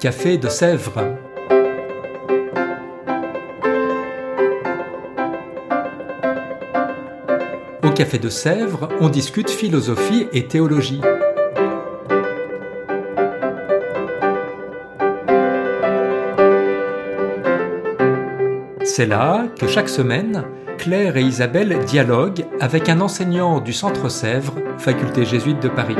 Café de Sèvres. Au Café de Sèvres, on discute philosophie et théologie. C'est là que chaque semaine, Claire et Isabelle dialoguent avec un enseignant du Centre Sèvres, faculté jésuite de Paris.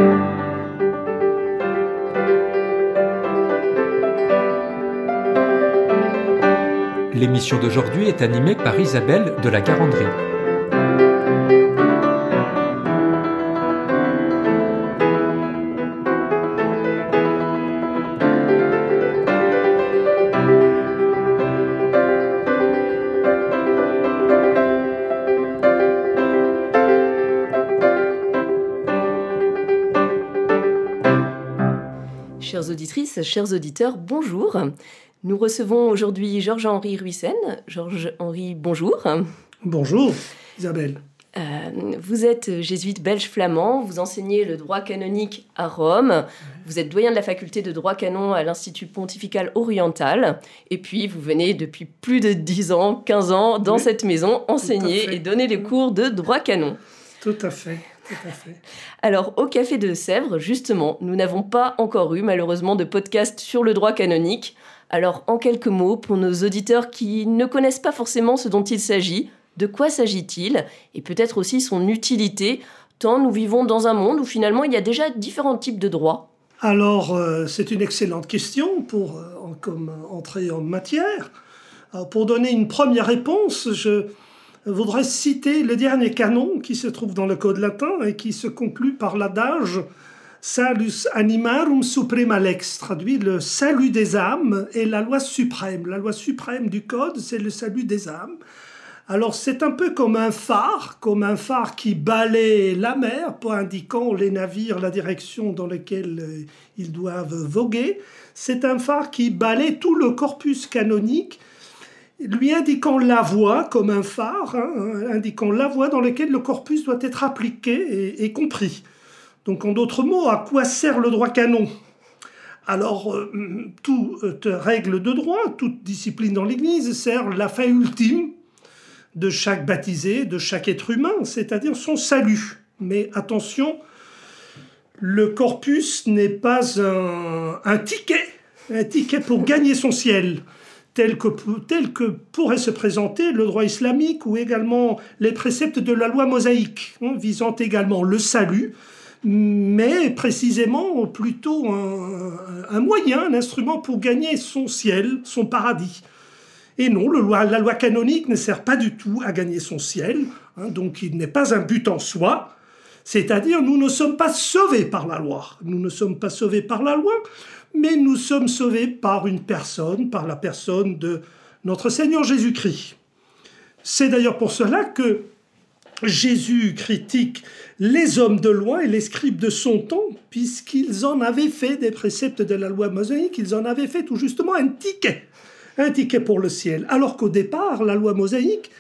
L'émission d'aujourd'hui est animée par Isabelle de la Garandrie. Auditrices, chers auditeurs, bonjour. Nous recevons aujourd'hui Georges-Henri Ruissen. Georges-Henri, bonjour. Bonjour, Isabelle. Euh, vous êtes jésuite belge-flamand, vous enseignez le droit canonique à Rome, vous êtes doyen de la faculté de droit canon à l'Institut pontifical oriental, et puis vous venez depuis plus de 10 ans, 15 ans, dans Oui, cette maison enseigner et donner les cours de droit canon. Tout à fait, tout à fait. Alors, au Café de Sèvres, justement, nous n'avons pas encore eu, malheureusement, de podcast sur le droit canonique. Alors, en quelques mots, pour nos auditeurs qui ne connaissent pas forcément ce dont il s'agit, de quoi s'agit-il Et peut-être aussi son utilité, tant nous vivons dans un monde où finalement il y a déjà différents types de droits. Alors, euh, c'est une excellente question pour euh, en- comme entrer en matière. Alors, pour donner une première réponse, je voudrais citer le dernier canon qui se trouve dans le Code latin et qui se conclut par l'adage Salus animarum suprema lex, traduit le salut des âmes est la loi suprême. La loi suprême du Code, c'est le salut des âmes. Alors c'est un peu comme un phare, comme un phare qui balaie la mer pour indiquant les navires la direction dans laquelle euh, ils doivent voguer. C'est un phare qui balaie tout le corpus canonique, lui indiquant la voie comme un phare, hein, indiquant la voie dans laquelle le corpus doit être appliqué et, compris. Donc en d'autres mots, à quoi sert le droit canon? Alors, euh, toute règle de droit, toute discipline dans l'Église sert la fin ultime de chaque baptisé, de chaque être humain, c'est-à-dire son salut. Mais attention, le corpus n'est pas un ticket, un ticket pour gagner son ciel, tel que, tel que pourrait se présenter le droit islamique ou également les préceptes de la loi mosaïque, hein, visant également le salut, mais précisément plutôt un, moyen, un instrument pour gagner son ciel, son paradis. Et non, la loi canonique ne sert pas du tout à gagner son ciel, hein, donc il n'est pas un but en soi. C'est-à-dire, nous ne sommes pas sauvés par la loi. Nous ne sommes pas sauvés par la loi, mais nous sommes sauvés par une personne, par la personne de notre Seigneur Jésus-Christ. C'est d'ailleurs pour cela que Jésus critique les hommes de loi et les scribes de son temps, puisqu'ils en avaient fait des préceptes de la loi mosaïque, ils en avaient fait tout justement un ticket, un ticket pour le ciel. Alors qu'au départ, la loi mosaïque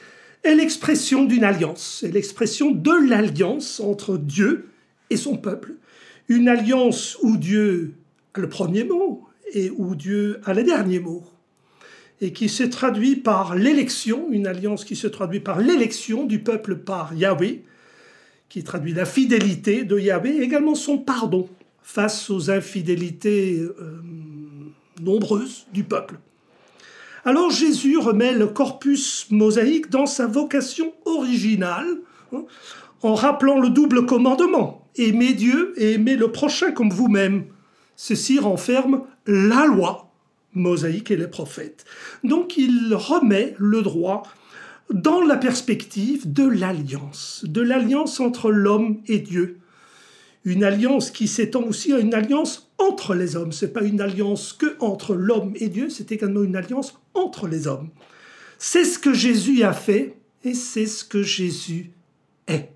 est l'expression d'une alliance, est l'expression de l'alliance entre Dieu et son peuple. Une alliance où Dieu le premier mot et où Dieu a le dernier mot et qui se traduit par l'élection, une alliance qui se traduit par l'élection du peuple par Yahweh, qui traduit la fidélité de Yahweh, également son pardon face aux infidélités euh, nombreuses du peuple. Alors Jésus remet le corpus mosaïque dans sa vocation originale, hein, en rappelant le double commandement, aimer Dieu et aimer le prochain comme vous-même. Ceci renferme la loi mosaïque et les prophètes. Donc il remet le droit dans la perspective de l'alliance, de l'alliance entre l'homme et Dieu. Une alliance qui s'étend aussi à une alliance entre les hommes. Ce n'est pas une alliance que entre l'homme et Dieu, c'est également une alliance entre les hommes. C'est ce que Jésus a fait et c'est ce que Jésus est.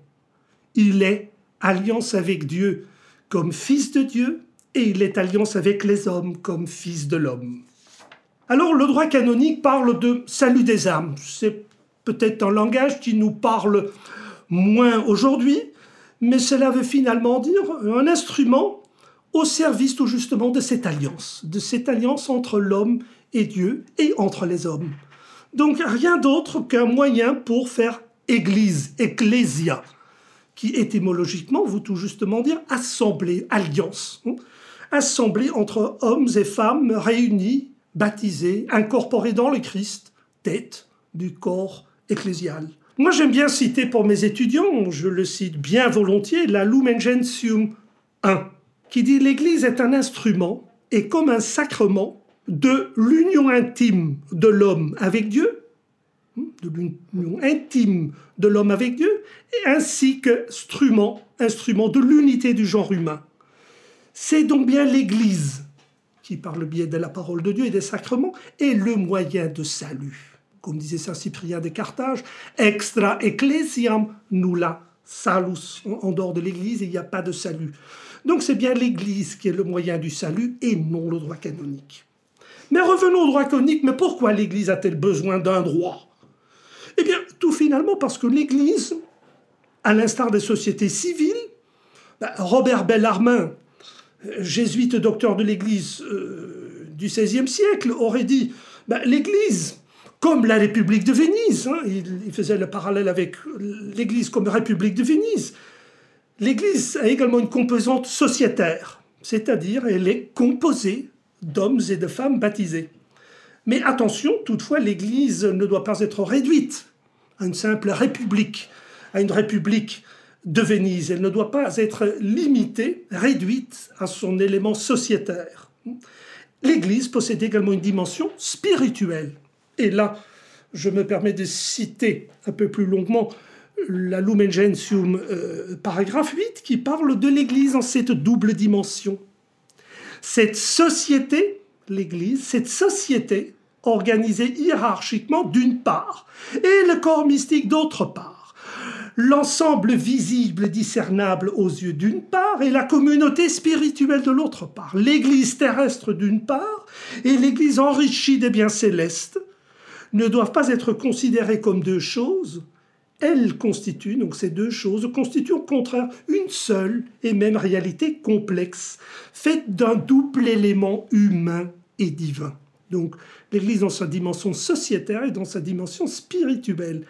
Il est alliance avec Dieu comme fils de Dieu et il est alliance avec les hommes comme fils de l'homme. Alors le droit canonique parle de salut des âmes. C'est peut-être un langage qui nous parle moins aujourd'hui, mais cela veut finalement dire un instrument au service tout justement de cette alliance, de cette alliance entre l'homme et Dieu et entre les hommes. Donc rien d'autre qu'un moyen pour faire église, ecclésia, qui étymologiquement veut tout justement dire assemblée, alliance. Assemblée entre hommes et femmes réunis, baptisés, incorporés dans le Christ, tête du corps ecclésial. Moi j'aime bien citer pour mes étudiants, je le cite bien volontiers, la Lumen Gentium 1, qui dit l'Église est un instrument et comme un sacrement de l'union intime de l'homme avec Dieu, de l'union intime de l'homme avec Dieu, ainsi que instrument, instrument de l'unité du genre humain. C'est donc bien l'Église qui, par le biais de la parole de Dieu et des sacrements, est le moyen de salut. Comme disait Saint Cyprien de Carthage, extra ecclesiam nulla salus. En dehors de l'Église, il n'y a pas de salut. Donc c'est bien l'Église qui est le moyen du salut et non le droit canonique. Mais revenons au droit canonique, mais pourquoi l'Église a-t-elle besoin d'un droit? Eh bien, tout finalement parce que l'Église, à l'instar des sociétés civiles, bah, Robert Bellarmin, jésuite docteur de l'Église euh, du XVIe siècle, aurait dit bah, l'Église, comme la République de Venise, hein, il, faisait le parallèle avec l'Église comme République de Venise, l'Église a également une composante sociétaire, c'est-à-dire elle est composée d'hommes et de femmes baptisés. Mais attention, toutefois, l'Église ne doit pas être réduite à une simple république, à une république de Venise. Elle ne doit pas être limitée, réduite à son élément sociétaire. L'Église possède également une dimension spirituelle. Et là, je me permets de citer un peu plus longuement la Lumen Gentium, euh, paragraphe 8, qui parle de l'Église en cette double dimension. Cette société, l'Église, cette société organisée hiérarchiquement d'une part, et le corps mystique d'autre part. L'ensemble visible, discernable aux yeux d'une part, et la communauté spirituelle de l'autre part. L'Église terrestre d'une part, et l'Église enrichie des biens célestes, ne doivent pas être considérées comme deux choses, elles constituent, donc ces deux choses, constituent au contraire une seule et même réalité complexe, faite d'un double élément humain et divin. Donc l'Église dans sa dimension sociétaire et dans sa dimension spirituelle.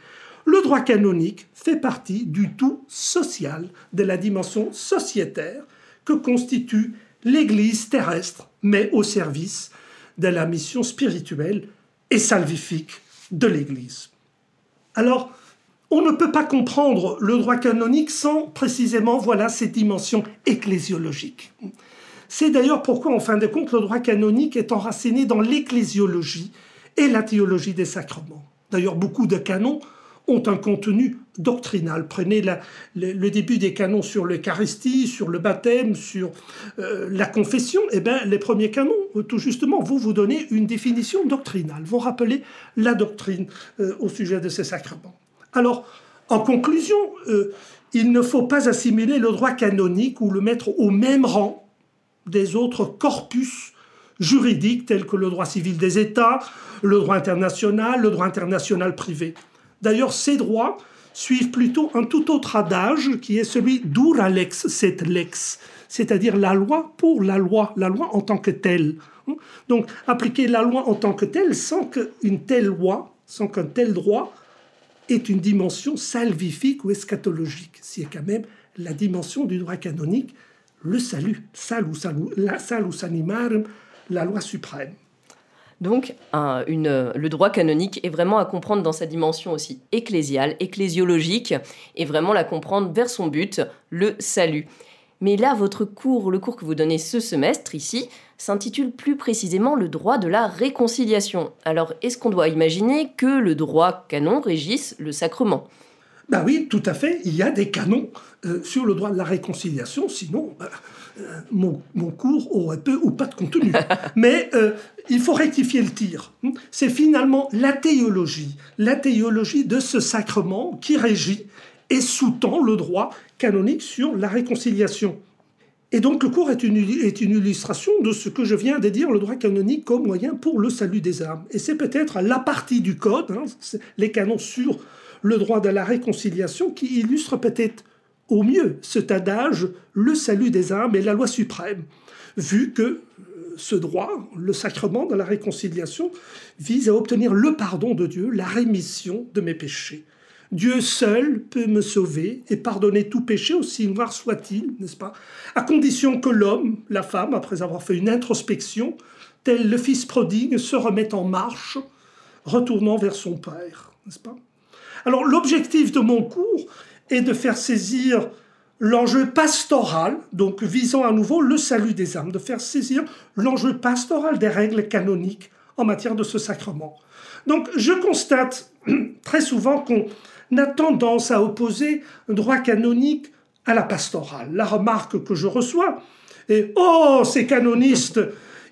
Le droit canonique fait partie du tout social, de la dimension sociétaire que constitue l'Église terrestre, mais au service de la mission spirituelle et salvifique de l'Église. Alors, on ne peut pas comprendre le droit canonique sans précisément voilà cette dimension ecclésiologique. C'est d'ailleurs pourquoi, en fin de compte, le droit canonique est enraciné dans l'ecclésiologie et la théologie des sacrements. D'ailleurs, beaucoup de canons ont un contenu doctrinal. Prenez le, début des canons sur l'Eucharistie, sur le baptême, sur euh, la confession. Eh bien, les premiers canons, tout justement, vont vous donner une définition doctrinale, vont rappeler la doctrine euh, au sujet de ces sacrements. Alors, en conclusion, euh, il ne faut pas assimiler le droit canonique ou le mettre au même rang des autres corpus juridiques tels que le droit civil des États, le droit international, le droit international privé. D'ailleurs, ces droits suivent plutôt un tout autre adage qui est celui dura lex set lex, c'est-à-dire la loi pour la loi, la loi en tant que telle. Donc, appliquer la loi en tant que telle sans qu'une telle loi, sans qu'un tel droit est une dimension salvifique ou eschatologique. C'est quand même la dimension du droit canonique, le salut, salus, la salus animarum, la loi suprême. Donc, le droit canonique est vraiment à comprendre dans sa dimension aussi ecclésiale, ecclésiologique, et vraiment la comprendre vers son but, le salut. Mais là, votre cours, le cours que vous donnez ce semestre ici, s'intitule plus précisément le droit de la réconciliation. Alors, est-ce qu'on doit imaginer que le droit canon régisse le sacrement? Ben oui, tout à fait. Il y a des canons euh, sur le droit de la réconciliation, sinon ben, euh, mon, cours aurait peu ou pas de contenu. Mais euh, il faut rectifier le tir. C'est finalement la théologie, la théologie de ce sacrement qui régit et sous-tend le droit canonique sur la réconciliation. Et donc le cours est une, illustration de ce que je viens de dire, le droit canonique comme moyen pour le salut des âmes. Et c'est peut-être la partie du code, hein, les canons sur le droit de la réconciliation, qui illustre peut-être au mieux cet adage, le salut des âmes est la loi suprême, vu que ce droit, le sacrement de la réconciliation, vise à obtenir le pardon de Dieu, la rémission de mes péchés. Dieu seul peut me sauver et pardonner tout péché, aussi noir soit-il, n'est-ce pas? À condition que l'homme, la femme, après avoir fait une introspection, tel le fils prodigue, se remette en marche, retournant vers son Père, n'est-ce pas? Alors l'objectif de mon cours est de faire saisir l'enjeu pastoral, donc visant à nouveau le salut des âmes, de faire saisir l'enjeu pastoral des règles canoniques en matière de ce sacrement. Donc je constate très souvent qu'on n'a tendance à opposer un droit canonique à la pastorale. La remarque que je reçois est Oh, ces canonistes,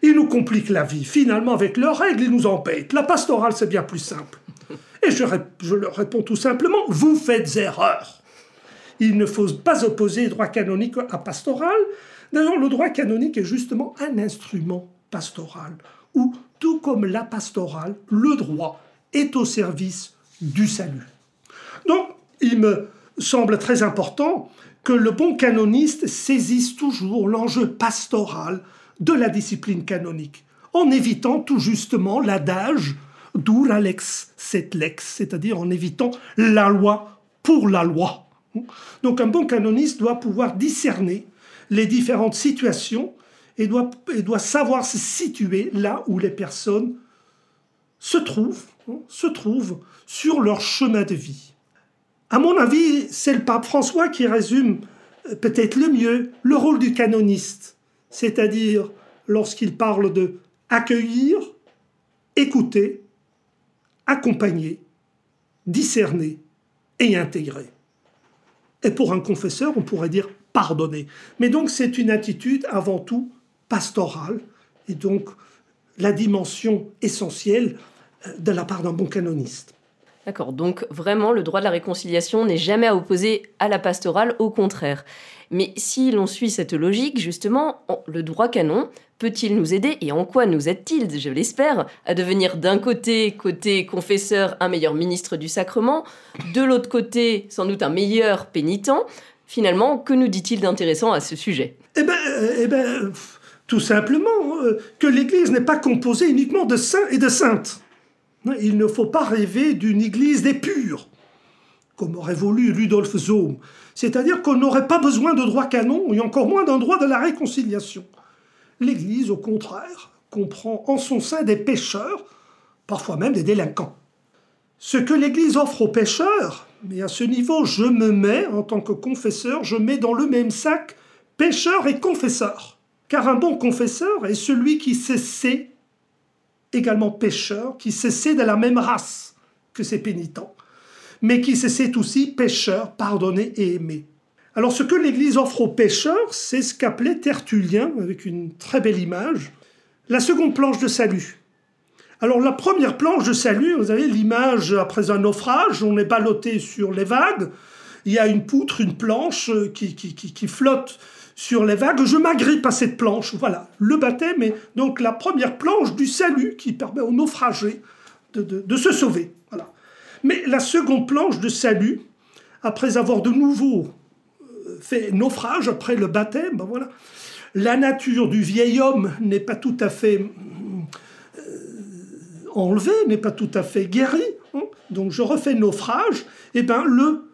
ils nous compliquent la vie. Finalement, avec leurs règles, ils nous embêtent. La pastorale, c'est bien plus simple. Et je, leur réponds tout simplement Vous faites erreur. Il ne faut pas opposer droit canonique à pastoral. D'ailleurs, le droit canonique est justement un instrument pastoral, où, tout comme la pastorale, le droit est au service du salut. Donc, il me semble très important que le bon canoniste saisisse toujours l'enjeu pastoral de la discipline canonique, en évitant tout justement l'adage dura lex lex, c'est-à-dire en évitant la loi pour la loi. Donc un bon canoniste doit pouvoir discerner les différentes situations et doit, savoir se situer là où les personnes se trouvent, se trouvent sur leur chemin de vie. À mon avis, c'est le pape François qui résume euh, peut-être le mieux le rôle du canoniste, c'est-à-dire lorsqu'il parle de accueillir, écouter, accompagner, discerner et intégrer. Et pour un confesseur, on pourrait dire pardonner. Mais donc c'est une attitude avant tout pastorale, et donc la dimension essentielle euh, de la part d'un bon canoniste. D'accord, donc vraiment le droit de la réconciliation n'est jamais à opposer à la pastorale, au contraire. Mais si l'on suit cette logique, justement, le droit canon peut-il nous aider et en quoi nous aide-t-il, je l'espère, à devenir d'un côté, côté confesseur, un meilleur ministre du sacrement, de l'autre côté, sans doute un meilleur pénitent? Finalement, que nous dit-il d'intéressant à ce sujet? Eh bien, eh ben, tout simplement euh, que l'Église n'est pas composée uniquement de saints et de saintes. Il ne faut pas rêver d'une église des purs, comme aurait voulu Rudolf Zohm. C'est-à-dire qu'on n'aurait pas besoin de droit canon et encore moins d'un droit de la réconciliation. L'Église, au contraire, comprend en son sein des pécheurs, parfois même des délinquants. Ce que l'Église offre aux pécheurs, mais à ce niveau, je me mets, en tant que confesseur, je mets dans le même sac pécheur et confesseur. Car un bon confesseur est celui qui sait également pécheur, qui cessait de la même race que ses pénitents, mais qui cessait aussi pécheur, pardonné et aimé. Alors ce que l'Église offre aux pécheurs, c'est ce qu'appelait Tertullien, avec une très belle image, la seconde planche de salut. Alors la première planche de salut, vous avez l'image après un naufrage, on est ballotté sur les vagues, il y a une poutre, une planche qui, qui, qui, qui flotte sur les vagues, je m'agrippe à cette planche. Voilà, le baptême est donc la première planche du salut qui permet aux naufragés de, se sauver. Voilà. Mais la seconde planche de salut, après avoir de nouveau euh, fait naufrage, après le baptême, ben voilà, la nature du vieil homme n'est pas tout à fait euh, enlevée, n'est pas tout à fait guérie. Hein. donc je refais naufrage, et ben le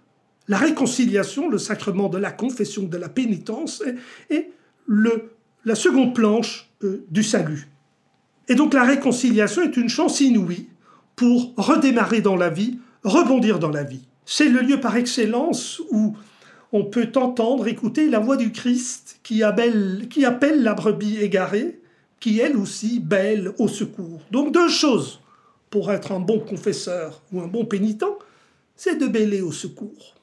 la réconciliation, le sacrement de la confession, de la pénitence, est, le, la seconde planche euh, du salut. Et donc la réconciliation est une chance inouïe pour redémarrer dans la vie, rebondir dans la vie. C'est le lieu par excellence où on peut entendre, écouter la voix du Christ qui appelle, la brebis égarée, qui elle aussi belle au secours. Donc deux choses pour être un bon confesseur ou un bon pénitent, c'est de bêler au secours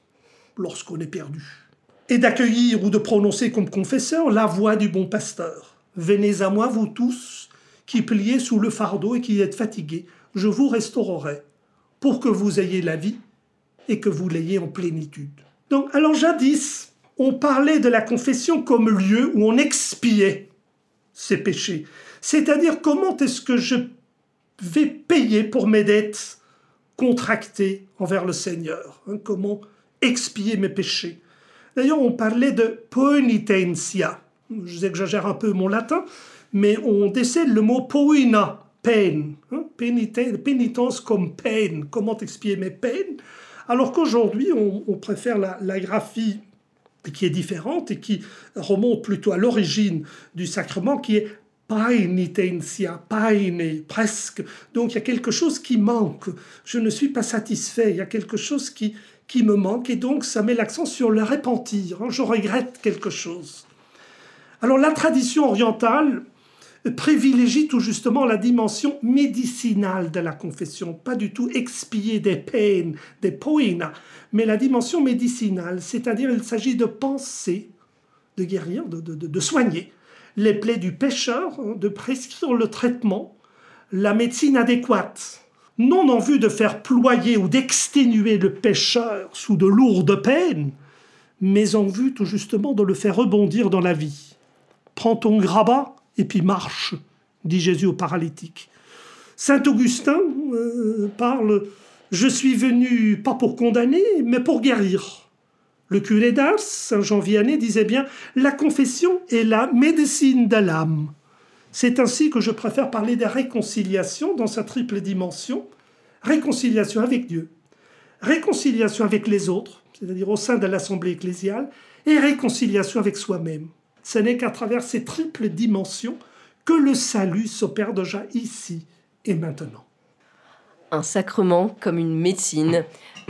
lorsqu'on est perdu. Et d'accueillir ou de prononcer comme confesseur la voix du bon pasteur. Venez à moi, vous tous, qui pliez sous le fardeau et qui êtes fatigués, je vous restaurerai, pour que vous ayez la vie et que vous l'ayez en plénitude. Alors jadis, on parlait de la confession comme lieu où on expiait ses péchés. C'est-à-dire comment est-ce que je vais payer pour mes dettes contractées envers le Seigneur hein, Comment expier mes péchés? D'ailleurs, on parlait de penitentia. Je j'exagère un peu mon latin, mais on décèle le mot poina, peine. Hein, pénitence comme peine. Comment expier mes peines? Alors qu'aujourd'hui, on, préfère la, graphie qui est différente et qui remonte plutôt à l'origine du sacrement, qui est paenitentia, paene, presque. Donc il y a quelque chose qui manque. Je ne suis pas satisfait. Il y a quelque chose qui, qui me manque et donc ça met l'accent sur le repentir. Hein. Je regrette quelque chose. Alors la tradition orientale privilégie tout justement la dimension médicinale de la confession, pas du tout expier des peines, des poina, mais la dimension médicinale, c'est-à-dire il s'agit de penser, de guérir, de, de soigner les plaies du pécheur, hein, de prescrire le traitement, la médecine adéquate, non en vue de faire ployer ou d'exténuer le pécheur sous de lourdes peines, mais en vue tout justement de le faire rebondir dans la vie. Prends ton grabat et puis marche, dit Jésus au paralytique. Saint Augustin euh, parle Je suis venu pas pour condamner, mais pour guérir. Le curé d'Ars, Saint Jean Vianney, disait bien La confession est la médecine de l'âme. C'est ainsi que je préfère parler des réconciliations dans sa triple dimension réconciliation avec Dieu, réconciliation avec les autres, c'est-à-dire au sein de l'assemblée ecclésiale, et réconciliation avec soi-même. Ce n'est qu'à travers ces triples dimensions que le salut s'opère déjà ici et maintenant. Un sacrement comme une médecine.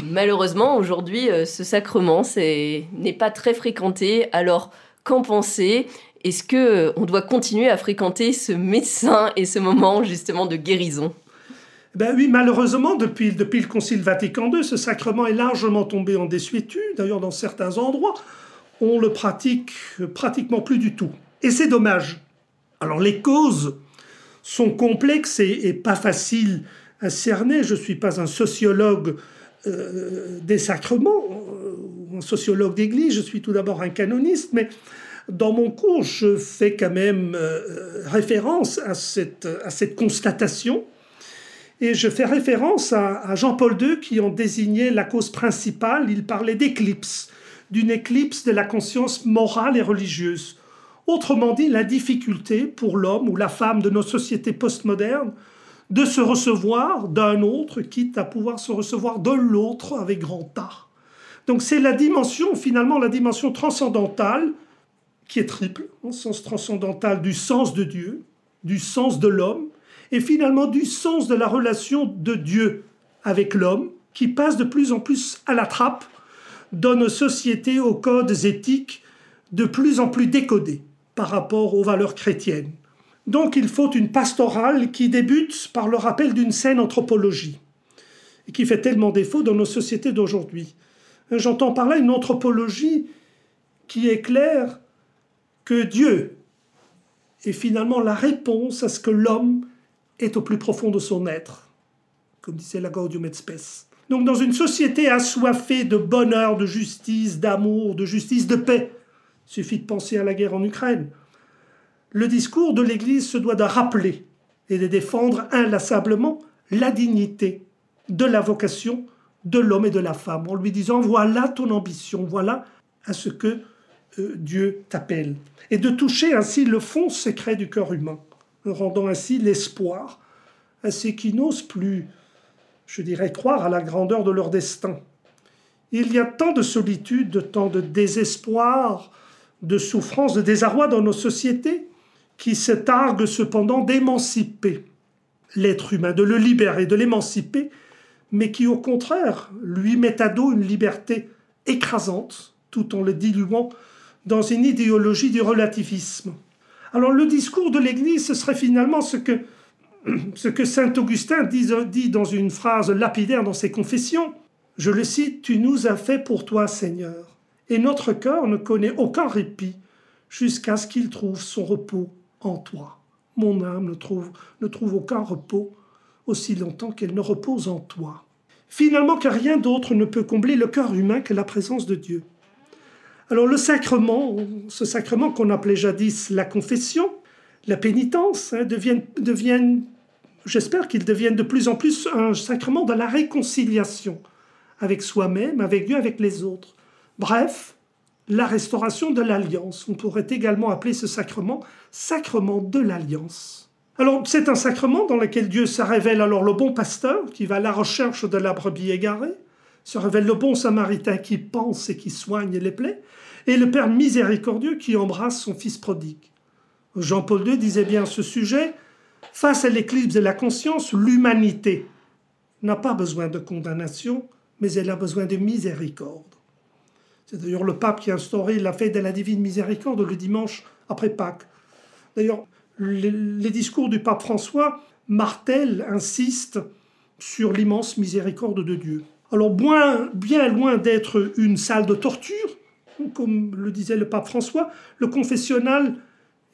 Malheureusement, aujourd'hui, euh, ce sacrement n'est pas très fréquenté. Alors, qu'en penser? Est-ce que euh, on doit continuer à fréquenter ce médecin et ce moment justement de guérison? Ben oui, malheureusement, depuis, depuis le Concile Vatican II, ce sacrement est largement tombé en désuétude. D'ailleurs, dans certains endroits, on le pratique pratiquement plus du tout. Et c'est dommage. Alors, les causes sont complexes et, pas faciles à cerner. Je ne suis pas un sociologue euh, des sacrements, euh, un sociologue d'église, je suis tout d'abord un canoniste, mais dans mon cours, je fais quand même euh, référence à cette, à cette constatation. Et je fais référence à, à Jean-Paul II qui en désignait la cause principale. Il parlait d'éclipse, d'une éclipse de la conscience morale et religieuse. Autrement dit, la difficulté pour l'homme ou la femme de nos sociétés postmodernes de se recevoir d'un autre, quitte à pouvoir se recevoir de l'autre avec grand A. Donc c'est la dimension, finalement, la dimension transcendantale, qui est triple, au sens transcendantal du sens de Dieu, du sens de l'homme, et finalement du sens de la relation de Dieu avec l'homme, qui passe de plus en plus à la trappe dans nos sociétés aux codes éthiques de plus en plus décodés par rapport aux valeurs chrétiennes. Donc il faut une pastorale qui débute par le rappel d'une saine anthropologie, et qui fait tellement défaut dans nos sociétés d'aujourd'hui. J'entends par là une anthropologie qui éclaire que Dieu est finalement la réponse à ce que l'homme est au plus profond de son être, comme disait la Gaudium et Spes. Donc dans une société assoiffée de bonheur, de justice, d'amour, de justice, de paix, il suffit de penser à la guerre en Ukraine, le discours de l'Église se doit de rappeler et de défendre inlassablement la dignité de la vocation de l'homme et de la femme, en lui disant voilà ton ambition, voilà à ce que euh, Dieu t'appelle, et de toucher ainsi le fond secret du cœur humain, rendant ainsi l'espoir à ceux qui n'osent plus, je dirais, croire à la grandeur de leur destin. Il y a tant de solitude, de tant de désespoir, de souffrance, de désarroi dans nos sociétés, qui se targue cependant d'émanciper l'être humain, de le libérer, de l'émanciper, mais qui au contraire lui met à dos une liberté écrasante, tout en le diluant dans une idéologie du relativisme. Alors le discours de l'Église, ce serait finalement ce que, ce que Saint Augustin dit, dans une phrase lapidaire dans ses confessions. Je le cite, Tu nous as fait pour toi, Seigneur, et notre cœur ne connaît aucun répit jusqu'à ce qu'il trouve son repos en toi. Mon âme ne trouve, ne trouve aucun repos aussi longtemps qu'elle ne repose en toi. Finalement, que rien d'autre ne peut combler le cœur humain que la présence de Dieu. Alors le sacrement, ce sacrement qu'on appelait jadis la confession, la pénitence, hein, devient, j'espère qu'il devienne de plus en plus un sacrement de la réconciliation avec soi-même, avec Dieu, avec les autres. Bref, la restauration de l'alliance. On pourrait également appeler ce sacrement sacrement de l'alliance. Alors c'est un sacrement dans lequel Dieu se révèle alors le bon pasteur qui va à la recherche de la brebis égarée, se révèle le bon samaritain qui pense et qui soigne les plaies, et le Père miséricordieux qui embrasse son Fils prodigue. Jean-Paul II disait bien à ce sujet, face à l'éclipse de la conscience, l'humanité n'a pas besoin de condamnation, mais elle a besoin de miséricorde. C'est d'ailleurs le pape qui a instauré la fête de la divine miséricorde le dimanche après Pâques. D'ailleurs, les, discours du pape François martèlent, insistent sur l'immense miséricorde de Dieu. Alors, bien loin d'être une salle de torture, comme le disait le pape François, le confessionnal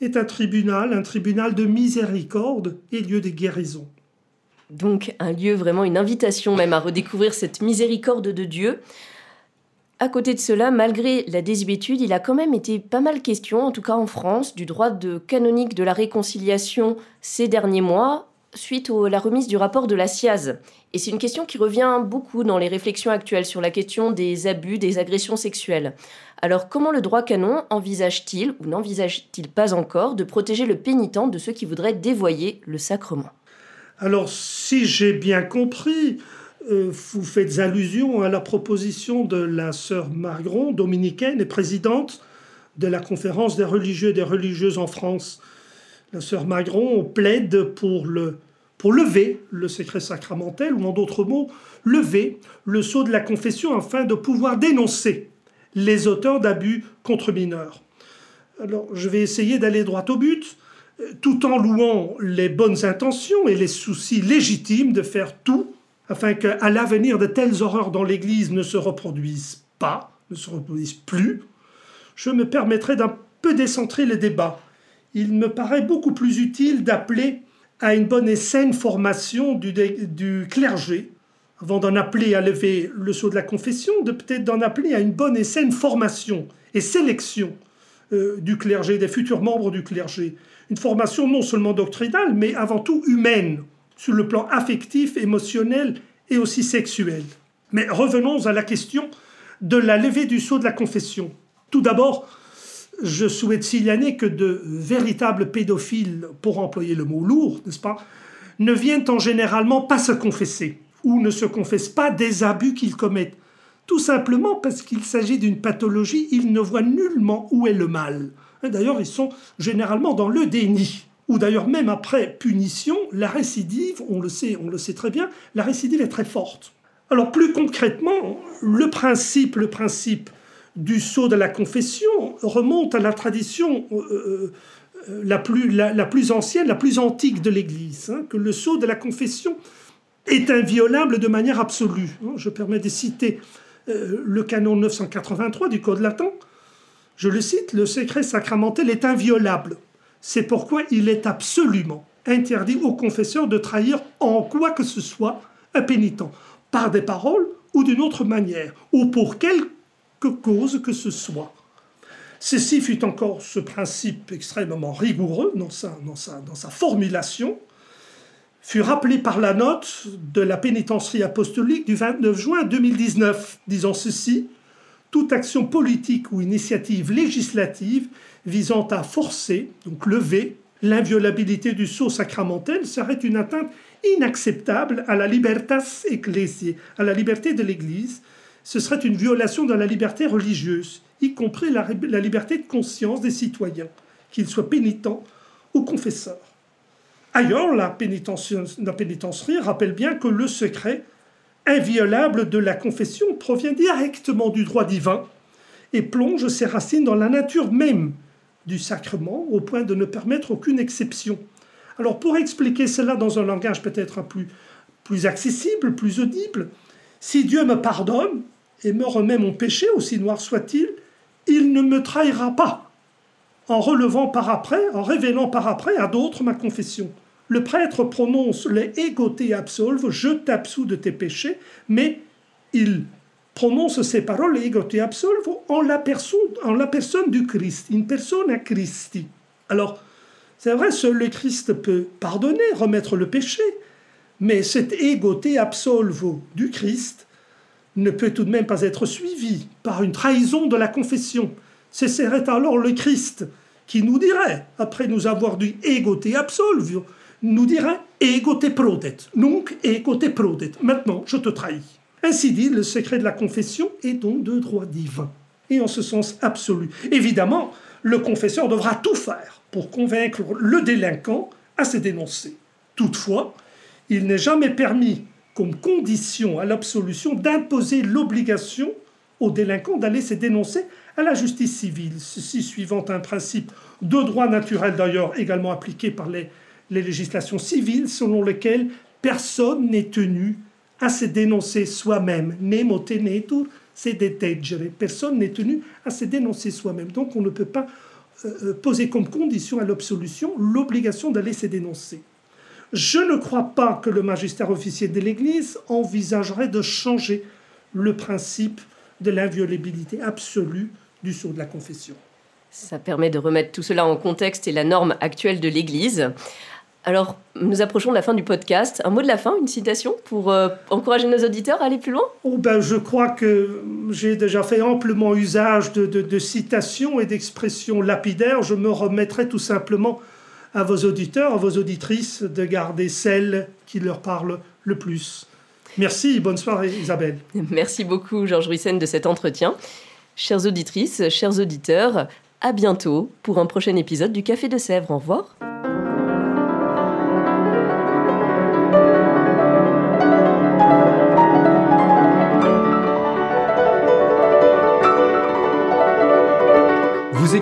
est un tribunal, un tribunal de miséricorde et lieu de guérison. Donc un lieu vraiment, une invitation même à redécouvrir cette miséricorde de Dieu. À côté de cela, malgré la désuétude, il a quand même été pas mal question, en tout cas en France, du droit de canonique de la réconciliation ces derniers mois, suite à la remise du rapport de la SIAZ. Et c'est une question qui revient beaucoup dans les réflexions actuelles sur la question des abus, des agressions sexuelles. Alors comment le droit canon envisage-t-il, ou n'envisage-t-il pas encore, de protéger le pénitent de ceux qui voudraient dévoyer le sacrement? Alors si j'ai bien compris, euh, vous faites allusion à la proposition de la sœur Margron, dominicaine et présidente de la conférence des religieux et des religieuses en France. La sœur Magron plaide pour, le, pour lever le secret sacramentel, ou en d'autres mots, lever le sceau de la confession afin de pouvoir dénoncer les auteurs d'abus contre mineurs. Alors, je vais essayer d'aller droit au but, tout en louant les bonnes intentions et les soucis légitimes de faire tout afin qu'à l'avenir de telles horreurs dans l'Église ne se reproduisent pas, ne se reproduisent plus, je me permettrai d'un peu décentrer le débat. Il me paraît beaucoup plus utile d'appeler à une bonne et saine formation du, clergé, avant d'en appeler à lever le sceau de la confession, de peut-être d'en appeler à une bonne et saine formation et sélection euh, du clergé, des futurs membres du clergé. Une formation non seulement doctrinale, mais avant tout humaine, sur le plan affectif, émotionnel et aussi sexuel. Mais revenons à la question de la levée du sceau de la confession. Tout d'abord, je souhaite signaler que de véritables pédophiles, pour employer le mot lourd, n'est-ce pas, ne viennent en généralement pas se confesser ou ne se confessent pas des abus qu'ils commettent. Tout simplement parce qu'il s'agit d'une pathologie, ils ne voient nullement où est le mal. D'ailleurs, ils sont généralement dans le déni ou d'ailleurs même après punition, la récidive, on le sait, on le sait très bien, la récidive est très forte. Alors plus concrètement, le principe, le principe du sceau de la confession remonte à la tradition euh, euh, la, plus, la, plus, ancienne, la plus antique de l'Église, hein, que le sceau de la confession est inviolable de manière absolue. Hein. Je permets de citer euh, le canon 983 du Code latin. Je le cite, le secret sacramentel est inviolable c'est pourquoi il est absolument interdit au confesseur de trahir en quoi que ce soit un pénitent, par des paroles ou d'une autre manière, ou pour quelque cause que ce soit. Ceci fut encore ce principe extrêmement rigoureux dans sa formulation, fut rappelé par la note de la pénitencerie apostolique du 29 juin 2019, disant ceci toute action politique ou initiative législative visant à forcer, donc lever, l'inviolabilité du sceau sacramentel serait une atteinte inacceptable à la libertas ecclesiae, à la liberté de l'Église. Ce serait une violation de la liberté religieuse, y compris la, liberté de conscience des citoyens, qu'ils soient pénitents ou confesseurs. Ailleurs, la, rappelle bien que le secret inviolable de la confession provient directement du droit divin et plonge ses racines dans la nature même du sacrement au point de ne permettre aucune exception. Alors pour expliquer cela dans un langage peut-être plus, plus accessible, plus audible, si Dieu me pardonne et me remet mon péché, aussi noir soit-il, il ne me trahira pas, en relevant par après, en révélant par après à d'autres ma confession. Le prêtre prononce les égoté absolve, je t'absous de tes péchés, mais il prononce ces paroles ego te absolvo en la, personne, en la personne du Christ, une personne à Christi. Alors, c'est vrai, seul le Christ peut pardonner, remettre le péché, mais cet ego te absolvo du Christ ne peut tout de même pas être suivi par une trahison de la confession. Ce serait alors le Christ qui nous dirait, après nous avoir dit ego te absolvio, nous dirait ego prodet, donc ego prodet. Maintenant, je te trahis. Ainsi dit, le secret de la confession est donc de droit divin, et en ce sens absolu. Évidemment, le confesseur devra tout faire pour convaincre le délinquant à se dénoncer. Toutefois, il n'est jamais permis, comme condition à l'absolution, d'imposer l'obligation au délinquant d'aller se dénoncer à la justice civile, ceci suivant un principe de droit naturel d'ailleurs également appliqué par les, les législations civiles, selon lequel personne n'est tenu à se dénoncer soi-même. Nemo tenetur se detegere. Personne n'est tenu à se dénoncer soi-même. Donc on ne peut pas euh, euh, poser comme condition à l'absolution l'obligation d'aller se dénoncer. Je ne crois pas que le magistère officier de l'Église envisagerait de changer le principe de l'inviolabilité absolue du sceau de la confession. Ça permet de remettre tout cela en contexte et la norme actuelle de l'Église. Alors, nous approchons de la fin du podcast. Un mot de la fin, une citation pour euh, encourager nos auditeurs à aller plus loin? Oh ben, Je crois que j'ai déjà fait amplement usage de, de citations et d'expressions lapidaires. Je me remettrai tout simplement à vos auditeurs, à vos auditrices de garder celles qui leur parlent le plus. Merci, bonne soirée Isabelle. Merci beaucoup Georges Ruissen de cet entretien. Chères auditrices, chers auditeurs, à bientôt pour un prochain épisode du Café de Sèvres. Au revoir.